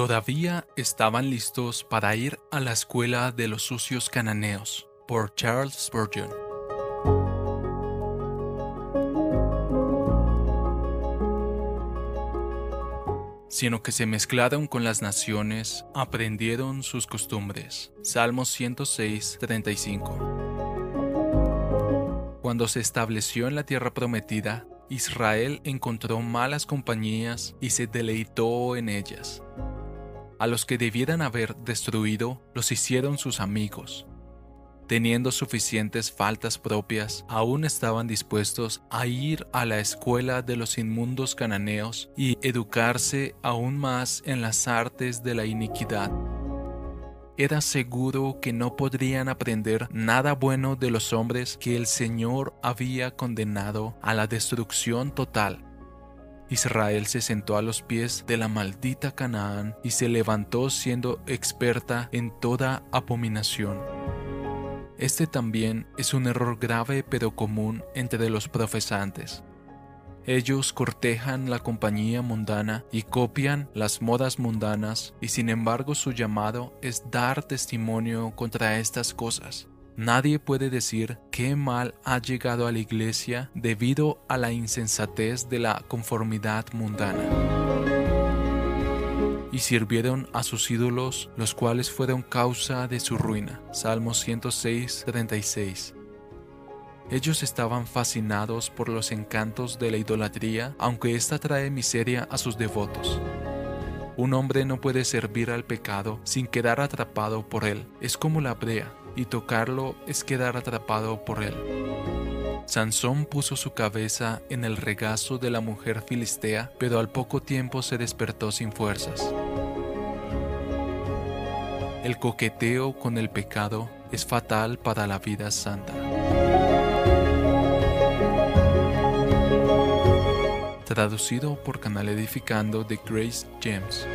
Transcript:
Todavía estaban listos para ir a la escuela de los sucios cananeos, por Charles Spurgeon. sino que se mezclaron con las naciones, aprendieron sus costumbres. Salmos 106, 35. Cuando se estableció en la tierra prometida, Israel encontró malas compañías y se deleitó en ellas. A los que debieran haber destruido, los hicieron sus amigos. Teniendo suficientes faltas propias, aún estaban dispuestos a ir a la escuela de los inmundos cananeos y educarse aún más en las artes de la iniquidad. Era seguro que no podrían aprender nada bueno de los hombres que el Señor había condenado a la destrucción total Israel se sentó a los pies de la maldita Canaán y se levantó siendo experta en toda abominación. Este también es un error grave pero común entre los profesantes. Ellos cortejan la compañía mundana y copian las modas mundanas y sin embargo su llamado es dar testimonio contra estas cosas. Nadie puede decir qué mal ha llegado a la iglesia debido a la insensatez de la conformidad mundana. Y sirvieron a sus ídolos, los cuales fueron causa de su ruina. Salmo 106, 36. Ellos estaban fascinados por los encantos de la idolatría, aunque ésta trae miseria a sus devotos. Un hombre no puede servir al pecado sin quedar atrapado por él. Es como la brea, y tocarlo es quedar atrapado por él. Sansón puso su cabeza en el regazo de la mujer filistea, pero al poco tiempo se despertó sin fuerzas. El coqueteo con el pecado es fatal para la vida santa. Traducido por Canal Edificando de Grace James.